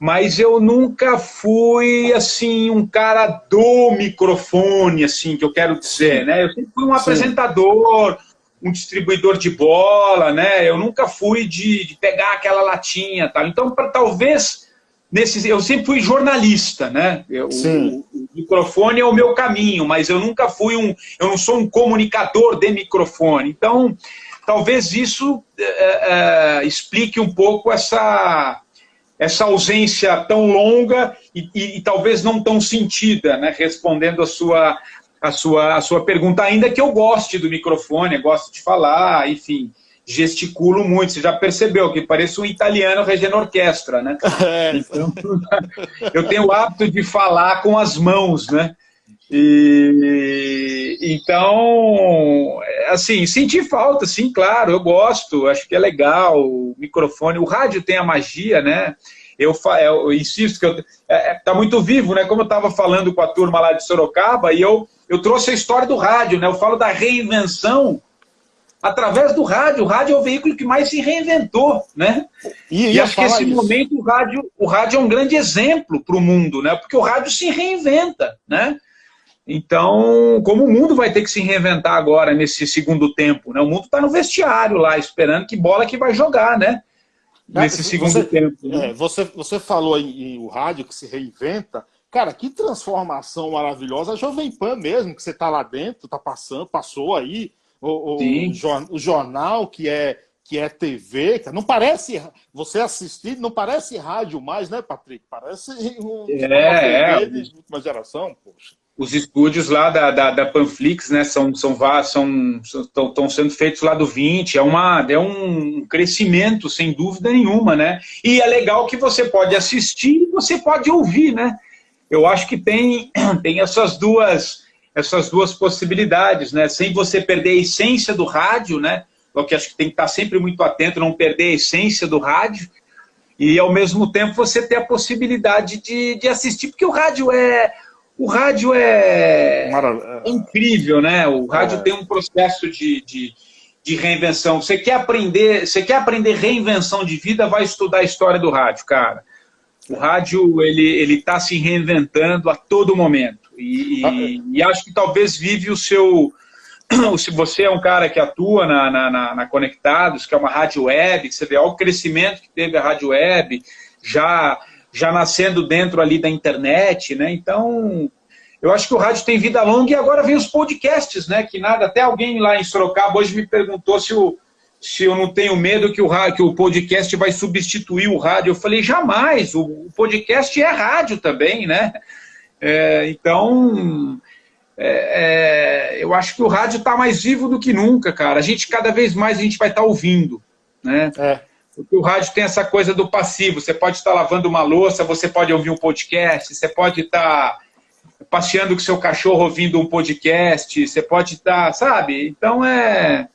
mas eu nunca fui assim um cara do microfone, assim que eu quero dizer, né? Eu sempre fui um Sim. apresentador, um distribuidor de bola, né? Eu nunca fui de, de pegar aquela latinha, tal. Então, para talvez nesse, eu sempre fui jornalista, né? Eu, o, o, microfone é o meu caminho, mas eu nunca fui um, eu não sou um comunicador de microfone. Então, talvez isso é, é, explique um pouco essa essa ausência tão longa e, e, e, talvez não tão sentida, né? Respondendo a sua a sua, a sua pergunta, ainda que eu goste do microfone, gosto de falar, enfim, gesticulo muito. Você já percebeu que pareço um italiano regendo orquestra, né? É. Então, eu tenho o hábito de falar com as mãos, né? E, então, assim, senti falta, sim, claro, eu gosto, acho que é legal, o microfone, o rádio tem a magia, né? Eu, eu insisto que está é, é, tá muito vivo, né? Como eu estava falando com a turma lá de Sorocaba, e eu eu trouxe a história do rádio, né? Eu falo da reinvenção através do rádio. O rádio é o veículo que mais se reinventou, né? E, e acho que esse isso. momento o rádio, o rádio é um grande exemplo para o mundo, né? Porque o rádio se reinventa, né? Então, como o mundo vai ter que se reinventar agora nesse segundo tempo, né? O mundo está no vestiário lá, esperando que bola que vai jogar, né? Nesse segundo você, tempo. Né? É, você, você falou em, em o rádio que se reinventa. Cara, que transformação maravilhosa. A Jovem Pan mesmo, que você está lá dentro, está passando, passou aí. O, o, o, jornal que é que é TV, não parece você assistir, não parece rádio mais, né, Patrick? Parece um, é, uma TV é. de última geração, poxa. Os estúdios lá da, da, da, Panflix, né, são, são, são, estão sendo feitos lá do 20, é, uma, é um crescimento, sem dúvida nenhuma, né, e é legal que você pode assistir e você pode ouvir, né, eu acho que tem, tem essas duas essas duas possibilidades, né, sem você perder a essência do rádio, né, o que acho que tem que estar sempre muito atento, não perder a essência do rádio, e ao mesmo tempo você ter a possibilidade de, de assistir, porque o rádio é o rádio é, é incrível, né? O rádio é. tem um processo de, de, de, reinvenção. Você quer aprender, você quer aprender reinvenção de vida, vai estudar a história do rádio, cara. O rádio ele ele está se reinventando a todo momento e, e, e, acho que talvez vive o seu se você é um cara que atua na, na, na, na Conectados, que é uma rádio web, que você vê o crescimento que teve a rádio web, já já nascendo dentro ali da internet, né? Então, eu acho que o rádio tem vida longa e agora vem os podcasts, né? Que nada, até alguém lá em Sorocaba hoje me perguntou se, o, se eu não tenho medo que o, que o podcast vai substituir o rádio. Eu falei, jamais, o, o podcast é rádio também, né? É, então, é, é, eu acho que o rádio está mais vivo do que nunca, cara. A gente, cada vez mais, a gente vai estar tá ouvindo, né? É. Porque o rádio tem essa coisa do passivo. Você pode estar lavando uma louça, você pode ouvir um podcast, você pode estar passeando com seu cachorro ouvindo um podcast, você pode estar, sabe? Então é.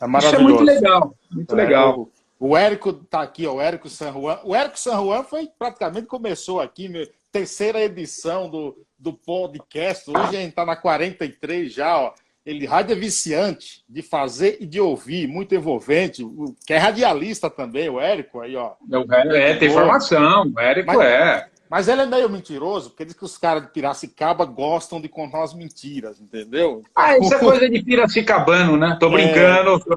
é Isso é muito legal. Muito é, legal. O, o Érico está aqui, ó, o Érico San Juan. O Érico San Juan foi praticamente começou aqui, terceira edição do, do podcast. Hoje a gente está na 43 já, ó ele rádio é viciante de fazer e de ouvir, muito envolvente, que é radialista também, o Érico aí, ó. É, tem informação, o Érico mas, é. Mas ele é meio mentiroso, porque diz que os caras de Piracicaba gostam de contar umas mentiras, entendeu? Ah, isso é coisa de Piracicabano, né? Tô é. brincando.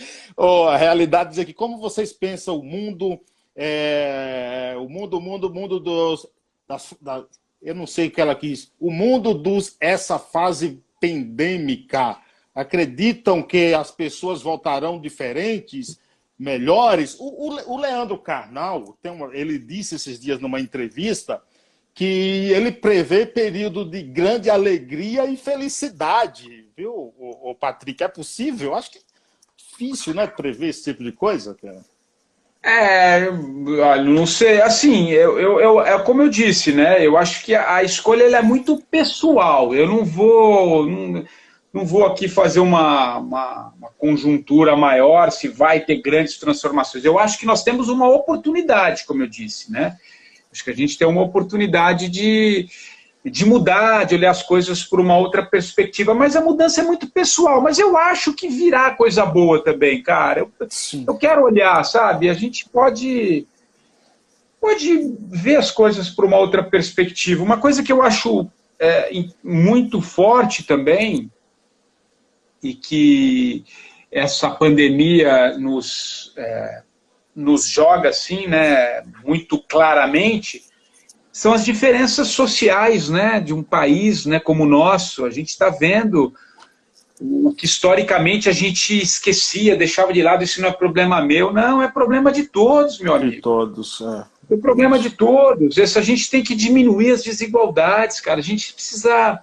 É... oh, a realidade é que como vocês pensam o mundo, é... o mundo, o mundo, o mundo dos, das, das eu não sei o que ela quis, o mundo dos essa fase pandêmica. Acreditam que as pessoas voltarão diferentes, melhores? O, o, o Leandro Carnal, uma, ele disse esses dias numa entrevista que ele prevê período de grande alegria e felicidade, viu, o, o Patrick? É possível? Acho que é difícil, né, prever esse tipo de coisa, cara. É, não sei, assim, eu, eu, eu, é como eu disse, né? Eu acho que a, escolha é muito pessoal. Eu não vou, não, não vou aqui fazer uma, uma, uma, conjuntura maior se vai ter grandes transformações. Eu acho que nós temos uma oportunidade, como eu disse, né? Acho que a gente tem uma oportunidade de, de mudar, de olhar as coisas por uma outra perspectiva, mas a mudança é muito pessoal. Mas eu acho que virá coisa boa também, cara. Eu, eu quero olhar, sabe? A gente pode pode ver as coisas por uma outra perspectiva. Uma coisa que eu acho é, muito forte também e que essa pandemia nos é, nos joga assim, né, muito claramente são as diferenças sociais né, de um país né, como o nosso. A gente está vendo o que historicamente a gente esquecia, deixava de lado, isso não é problema meu. Não, é problema de todos, meu amigo. De todos, é. É problema de todos. Esse, a gente tem que diminuir as desigualdades, cara. A gente precisa,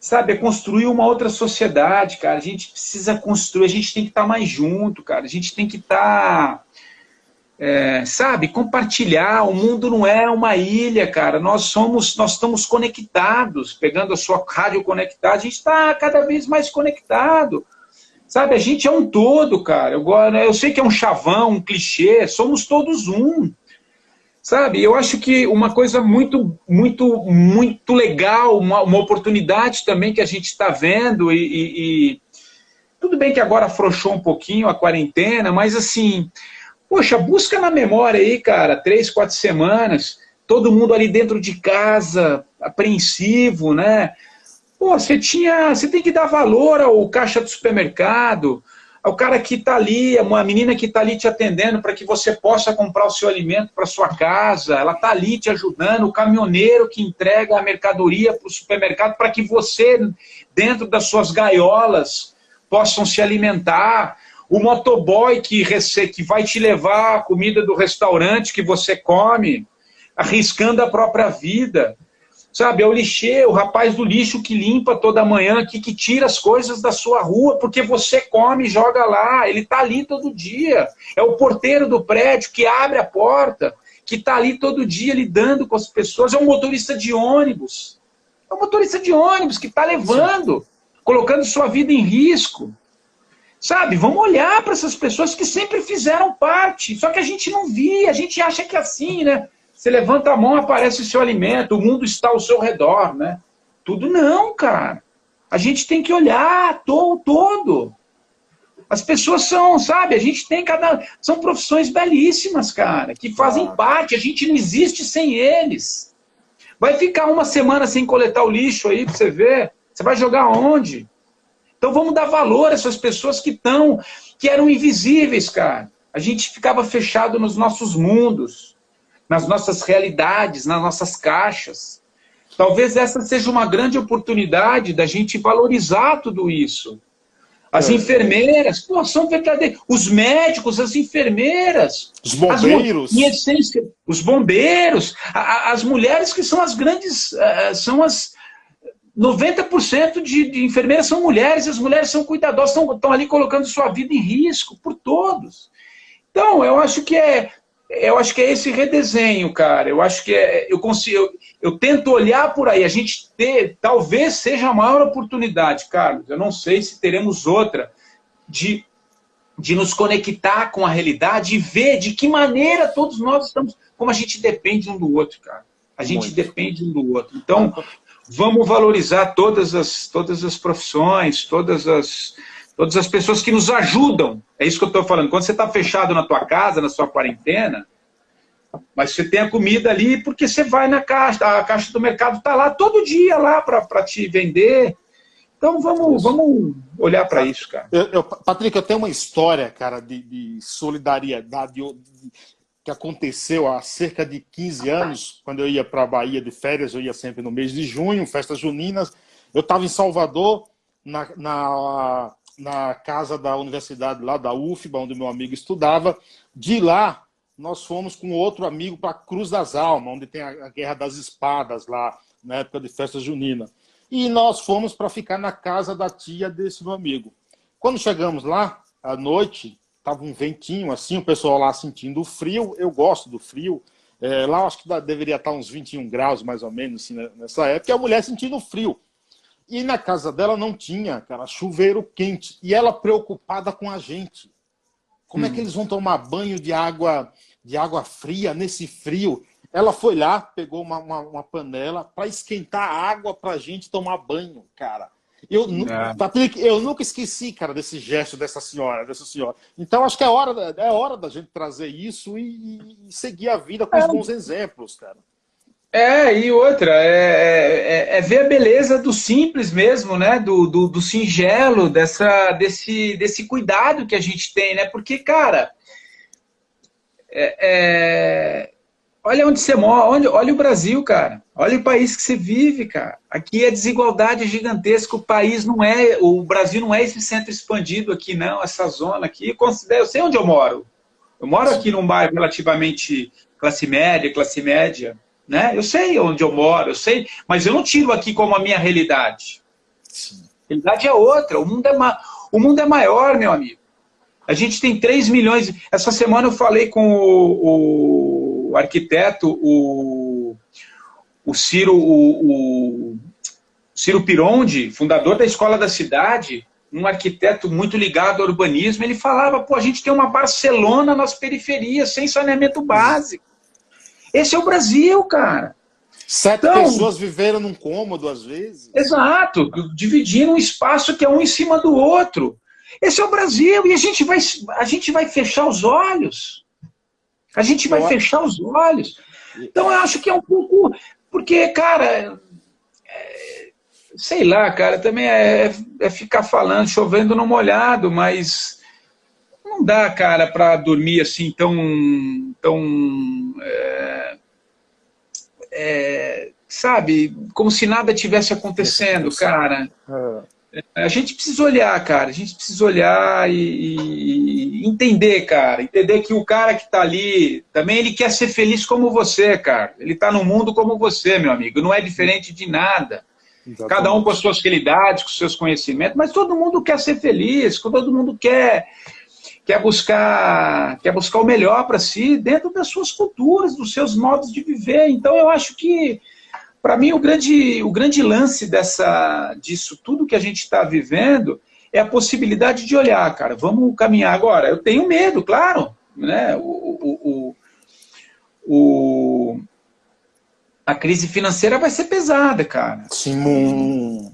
sabe, é construir uma outra sociedade, cara. A gente precisa construir, a gente tem que estar tá mais junto, cara. A gente tem que estar... Tá é, sabe, compartilhar. O mundo não é uma ilha, cara. Nós somos, nós estamos conectados. Pegando a sua rádio conectada, a gente está cada vez mais conectado. Sabe, a gente é um todo, cara. Eu, eu sei que é um chavão, um clichê. Somos todos um. Sabe, eu acho que uma coisa muito, muito, muito legal, uma, uma oportunidade também que a gente está vendo e, e, e tudo bem que agora afrouxou um pouquinho a quarentena, mas assim, Poxa, busca na memória aí, cara, três, quatro semanas, todo mundo ali dentro de casa, apreensivo, né? Pô, você tinha, você tem que dar valor ao caixa do supermercado, ao cara que está ali, uma menina que está ali te atendendo para que você possa comprar o seu alimento para sua casa, ela está ali te ajudando, o caminhoneiro que entrega a mercadoria para o supermercado para que você, dentro das suas gaiolas, possam se alimentar o motoboy que, que vai te levar a comida do restaurante que você come, arriscando a própria vida. Sabe, é o lixeiro, o rapaz do lixo que limpa toda manhã, que, que tira as coisas da sua rua, porque você come e joga lá. Ele está ali todo dia. É o porteiro do prédio que abre a porta, que está ali todo dia lidando com as pessoas. É um motorista de ônibus. É um motorista de ônibus que está levando, colocando sua vida em risco. Sabe, vamos olhar para essas pessoas que sempre fizeram parte. Só que a gente não via, a gente acha que é assim, né? Você levanta a mão, aparece o seu alimento, o mundo está ao seu redor, né? Tudo não, cara. A gente tem que olhar todo, todo. As pessoas são, sabe, a gente tem cada. São profissões belíssimas, cara, que fazem parte, a gente não existe sem eles. Vai ficar uma semana sem coletar o lixo aí pra você ver. Você vai jogar onde? Então vamos dar valor a essas pessoas que estão, que eram invisíveis, cara. A gente ficava fechado nos nossos mundos nas nossas realidades, nas nossas caixas. Talvez essa seja uma grande oportunidade da gente valorizar tudo isso. As é. enfermeiras, pô, são verdadeiros. Os médicos, as enfermeiras. Os bombeiros. As, em essência, os bombeiros. as mulheres que são as grandes. Eh, são as. 90% de, de enfermeiras são mulheres, e as mulheres são cuidadosas, estão, ali colocando sua vida em risco por todos. Então, eu acho que é eu acho que é esse redesenho, cara. Eu acho que é, eu consigo, eu, eu, tento olhar por aí. A gente ter, talvez seja a maior oportunidade, Carlos. Eu não sei se teremos outra de, de nos conectar com a realidade e ver de que maneira todos nós estamos, como a gente depende um do outro, cara. A gente Muito. depende um do outro. Então, vamos valorizar todas as, todas as profissões, todas as todas as pessoas que nos ajudam. É isso que eu estou falando. Quando você está fechado na tua casa, na sua quarentena, mas você tem a comida ali porque você vai na caixa, a caixa do mercado está lá todo dia lá para te vender. Então vamos, vamos olhar para isso, cara. Eu, eu, Patrick, eu tenho uma história, cara, de, de solidariedade de, que aconteceu há cerca de 15 anos, quando eu ia para a Bahia de férias, eu ia sempre no mês de junho, festas juninas. Eu estava em Salvador, na, na na casa da universidade lá da UFBA, onde meu amigo estudava. De lá, nós fomos com outro amigo para Cruz das Almas, onde tem a Guerra das Espadas lá, na época de festa junina. E nós fomos para ficar na casa da tia desse meu amigo. Quando chegamos lá, à noite, estava um ventinho assim, o pessoal lá sentindo o frio. Eu gosto do frio. É, lá acho que deveria estar uns 21 graus, mais ou menos, assim, né, nessa época, e a mulher sentindo frio. E na casa dela não tinha, cara, chuveiro quente. E ela preocupada com a gente. Como hum. é que hum. eles vão tomar banho de água de água fria nesse frio? Ela foi lá, pegou uma, uma, uma panela para esquentar água para a gente tomar banho, cara. Eu, é. Patrick, eu nunca esqueci, cara, desse gesto dessa senhora, dessa senhora. Então acho que é hora, é hora da gente trazer isso e, e seguir a vida com é. os bons exemplos, cara. É, e outra, é, é, é, ver a beleza do simples mesmo, né? Do, do, do, singelo, dessa, desse, desse cuidado que a gente tem, né? Porque, cara, é, é, olha onde você mora, olha, olha o Brasil, cara. Olha o país que você vive, cara. Aqui a desigualdade é gigantesca, o país não é, o Brasil não é esse centro expandido aqui, não, essa zona aqui. Eu, eu sei onde eu moro. Eu moro aqui num bairro relativamente classe média, classe média né? Eu sei onde eu moro, eu sei, mas eu não tiro aqui como a minha realidade. Sim. A realidade é outra. O mundo é, ma... o mundo é maior, meu amigo. A gente tem 3 milhões. Essa semana eu falei com o, o arquiteto, o, o Ciro, o, o Ciro Pironde, fundador da Escola da Cidade, um arquiteto muito ligado ao urbanismo. Ele falava: pô, a gente tem uma Barcelona nas periferias, sem saneamento básico. Esse é o Brasil, cara. Sete então, pessoas viveram num cômodo, às vezes. Exato, dividindo um espaço que é um em cima do outro. Esse é o Brasil, e a gente vai, a gente vai fechar os olhos. A gente vai fechar os olhos. Então eu acho que é um pouco. Porque, cara, é, sei lá, cara, também é, é ficar falando, chovendo no molhado, mas não dá, cara, para dormir assim tão. tão é, é, sabe, como se nada tivesse acontecendo, cara. A gente precisa olhar, cara. A gente precisa olhar e, e entender, cara. Entender que o cara que está ali também ele quer ser feliz como você, cara. Ele está no mundo como você, meu amigo. Não é diferente de nada. Exatamente. Cada um com as suas qualidades, com os seus conhecimentos, mas todo mundo quer ser feliz, todo mundo quer quer buscar quer buscar o melhor para si dentro das suas culturas, dos seus modos de viver. Então eu acho que para mim, o grande, o grande lance dessa, disso tudo que a gente está vivendo é a possibilidade de olhar, cara, vamos caminhar agora. Eu tenho medo, claro, né? O, o, o, o a crise financeira vai ser pesada, cara. Sim,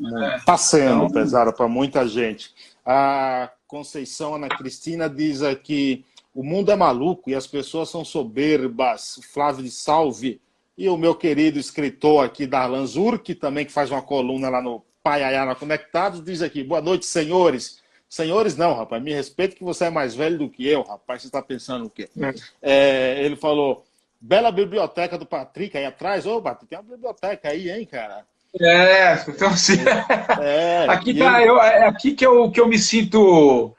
é. sendo então, pesada para muita gente. A Conceição Ana Cristina diz aqui: o mundo é maluco e as pessoas são soberbas. Flávio de Salve e o meu querido escritor aqui, Darlan Zurk, também que faz uma coluna lá no Paiaiana Conectados, diz aqui, boa noite, senhores. Senhores não, rapaz, me respeito que você é mais velho do que eu, rapaz, você está pensando o quê? É. É, ele falou, bela biblioteca do Patrick aí atrás. Ô, Patrick, tem uma biblioteca aí, hein, cara? É, então assim, é, aqui, tá, ele... eu, é aqui que eu, que eu me sinto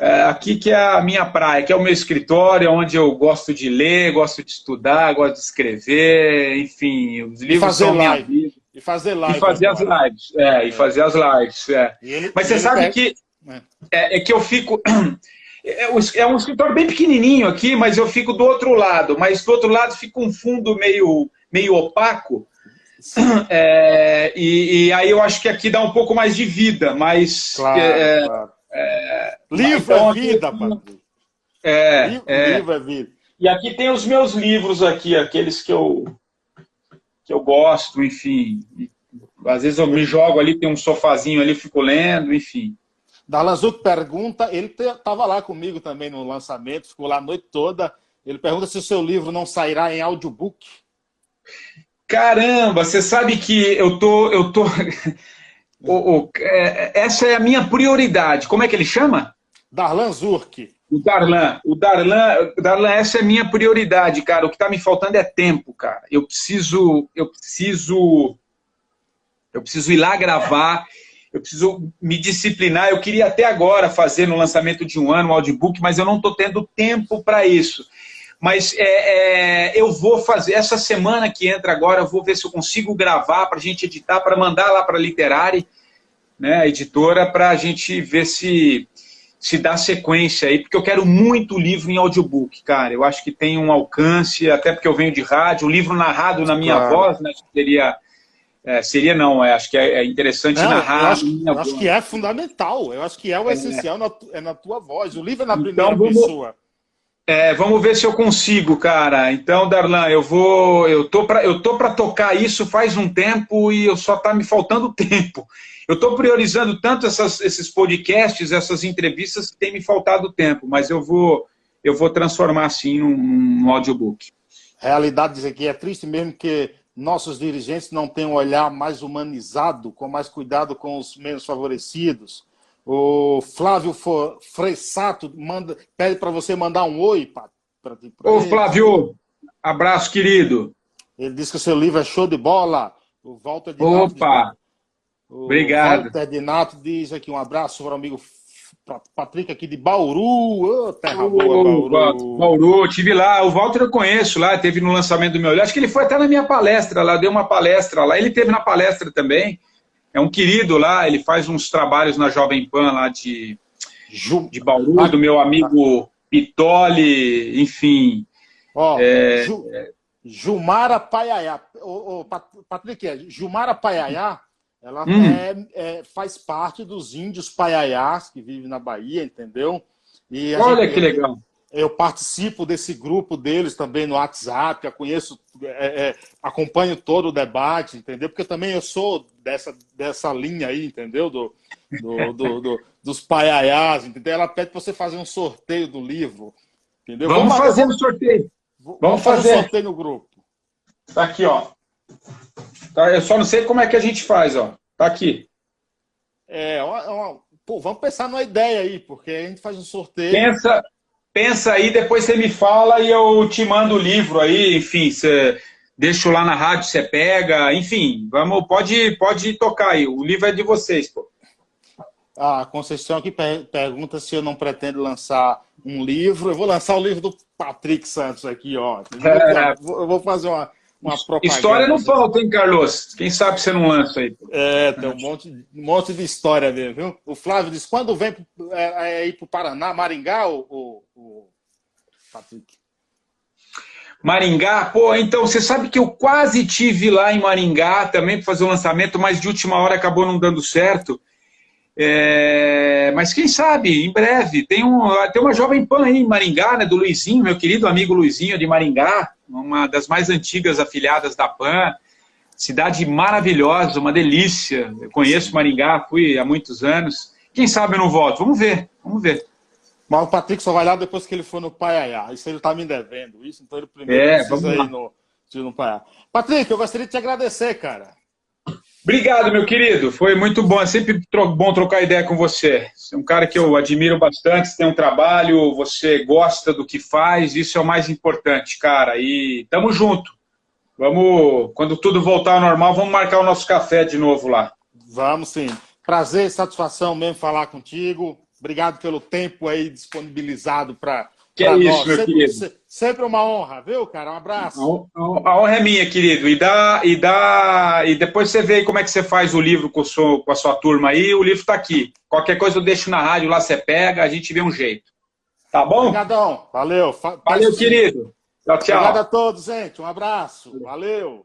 é, aqui que é a minha praia, que é o meu escritório, onde eu gosto de ler, gosto de estudar, gosto de escrever, enfim, os livros são live. minha vida. E fazer live. E fazer as lives, é, é. e fazer as lives, é. Ele, Mas você sabe que é. é. é, que eu fico... É, é um escritório bem pequenininho aqui, mas eu fico do outro lado. Mas do outro lado fica um fundo meio, meio opaco. É, e, e, aí eu acho que aqui dá um pouco mais de vida, mas claro, é, claro. É, livro então, é vida, aqui, é, livro, é, livro é vida. E aqui tem os meus livros aqui, aqueles que eu que eu gosto, enfim. Às vezes eu me jogo ali, tem um sofazinho ali, fico lendo, enfim. Dalanzuc pergunta, ele estava lá comigo também no lançamento, ficou lá a noite toda. Ele pergunta se o seu livro não sairá em audiobook. Caramba, você sabe que eu tô, eu tô, o, o, é, essa é a minha prioridade. Como é que ele chama? Darlan Zurk. O Darlan. O Darlan, Darlan, essa é a minha prioridade, cara. O que está me faltando é tempo, cara. Eu preciso, eu preciso, eu preciso ir lá gravar. Eu preciso me disciplinar. Eu queria até agora fazer no lançamento de um ano um audiobook, mas eu não estou tendo tempo para isso. Mas é, é, eu vou fazer, essa semana que entra agora, eu vou ver se eu consigo gravar para a gente editar, para mandar lá para a Literari, né, a editora, para a gente ver se, se dá sequência aí, porque eu quero muito livro em audiobook, cara. Eu acho que tem um alcance, até porque eu venho de rádio, um livro narrado na minha claro. voz, né, seria... É, seria não, é, acho que é, é interessante não, narrar. Eu acho, eu acho que é fundamental, eu acho que é o é. essencial na, é na tua voz. O livro é na então, primeira vamos, pessoa. É, vamos ver se eu consigo, cara. Então, Darlan, eu vou, eu tô para eu tô para tocar isso faz um tempo e eu só tá me faltando tempo. Eu estou priorizando tanto essas, esses podcasts, essas entrevistas que tem me faltado tempo, mas eu vou eu vou transformar assim num, num audiobook. Realidade diz aqui é triste mesmo que nossos dirigentes não têm um olhar mais humanizado, com mais cuidado com os menos favorecidos o Flávio Fressato manda, pede para você mandar um oi para Ô, Flávio, abraço, querido. Ele disse que o seu livro é show de bola. O Walter Opa! Obrigado. Walter de Nato diz aqui um abraço para o amigo Patrick aqui de Bauru. Oh, terra oh, boa, Bauru. Bauru, tive lá. O Walter eu conheço lá, teve no lançamento do meu livro. Acho que ele foi até na minha palestra lá, deu uma palestra lá. Ele teve na palestra também é um querido lá, ele faz uns trabalhos na Jovem Pan lá de, de Bauru, do meu amigo Pitoli, enfim. Ó, é, Ju, Jumara Paiaiá. Ô, ô, Patrick, é, Jumara Paiaiá, ela hum. é, é, faz parte dos índios paiaiás que vivem na Bahia, entendeu? Olha gente, que legal eu participo desse grupo deles também no WhatsApp, eu conheço, é, é, acompanho todo o debate, entendeu? Porque também eu sou dessa, dessa linha aí, entendeu? Do, do, do, do dos paiaiás, entendeu? Ela pede para você fazer um sorteio do livro, entendeu? Vamos, Vamos fazer um sorteio. Vamos, Vamos fazer um sorteio no grupo. Tá aqui, ó. Tá, eu só não sei como é que a gente faz, ó. Tá aqui. É, ó, ó, pô, vamos pensar numa ideia aí, porque a gente faz um sorteio. Pensa, pensa aí, depois você me fala e eu te mando o livro aí, enfim, você deixo lá na rádio, você pega, enfim, vamos, pode, pode tocar aí, o livro é de vocês, pô. A Conceição aqui per pergunta se eu não pretendo lançar um livro. Eu vou lançar o livro do Patrick Santos aqui, ó. É. Eu vou fazer uma, uma propaganda. História não falta, hein, Carlos? Quem sabe você não lança aí. É, tem um monte, um monte de história mesmo, viu? O Flávio diz, quando vem é, é ir para o Paraná, Maringá, o Patrick? Maringá, pô, então você sabe que eu quase tive lá em Maringá também para fazer o lançamento, mas de última hora acabou não dando certo. É, mas quem sabe, em breve, tem, um, tem uma Jovem Pan aí em Maringá, né, do Luizinho, meu querido amigo Luizinho de Maringá, uma das mais antigas afiliadas da PAN. Cidade maravilhosa, uma delícia. Eu conheço Maringá, fui há muitos anos. Quem sabe eu não volto? Vamos ver, vamos ver. Mas o Patrick só vai lá depois que ele for no Paiaiá. Isso ele tá me devendo, isso. Então ele primeiro é, precisa ir no, no Paiaiá. Patrick, eu gostaria de te agradecer, cara. Obrigado, meu querido. Foi muito bom. É sempre bom trocar ideia com você. Você é um cara que eu admiro bastante. Você tem um trabalho, você gosta do que faz. Isso é o mais importante, cara. E tamo junto. Vamos, quando tudo voltar ao normal, vamos marcar o nosso café de novo lá. Vamos sim. Prazer, satisfação mesmo falar contigo. Obrigado pelo tempo aí disponibilizado para que é isso, meu sempre, querido. Sempre uma honra, viu, cara? Um abraço. A, honra é minha, querido. E dá, e dá, e depois você vê como é que você faz o livro com, o seu, com a sua turma aí. O livro está aqui. Qualquer coisa eu deixo na rádio, lá você pega, a gente vê um jeito. Tá bom? Obrigadão. Valeu. Valeu, querido. Tchau, tchau. Obrigado a todos, gente. Um abraço. Valeu.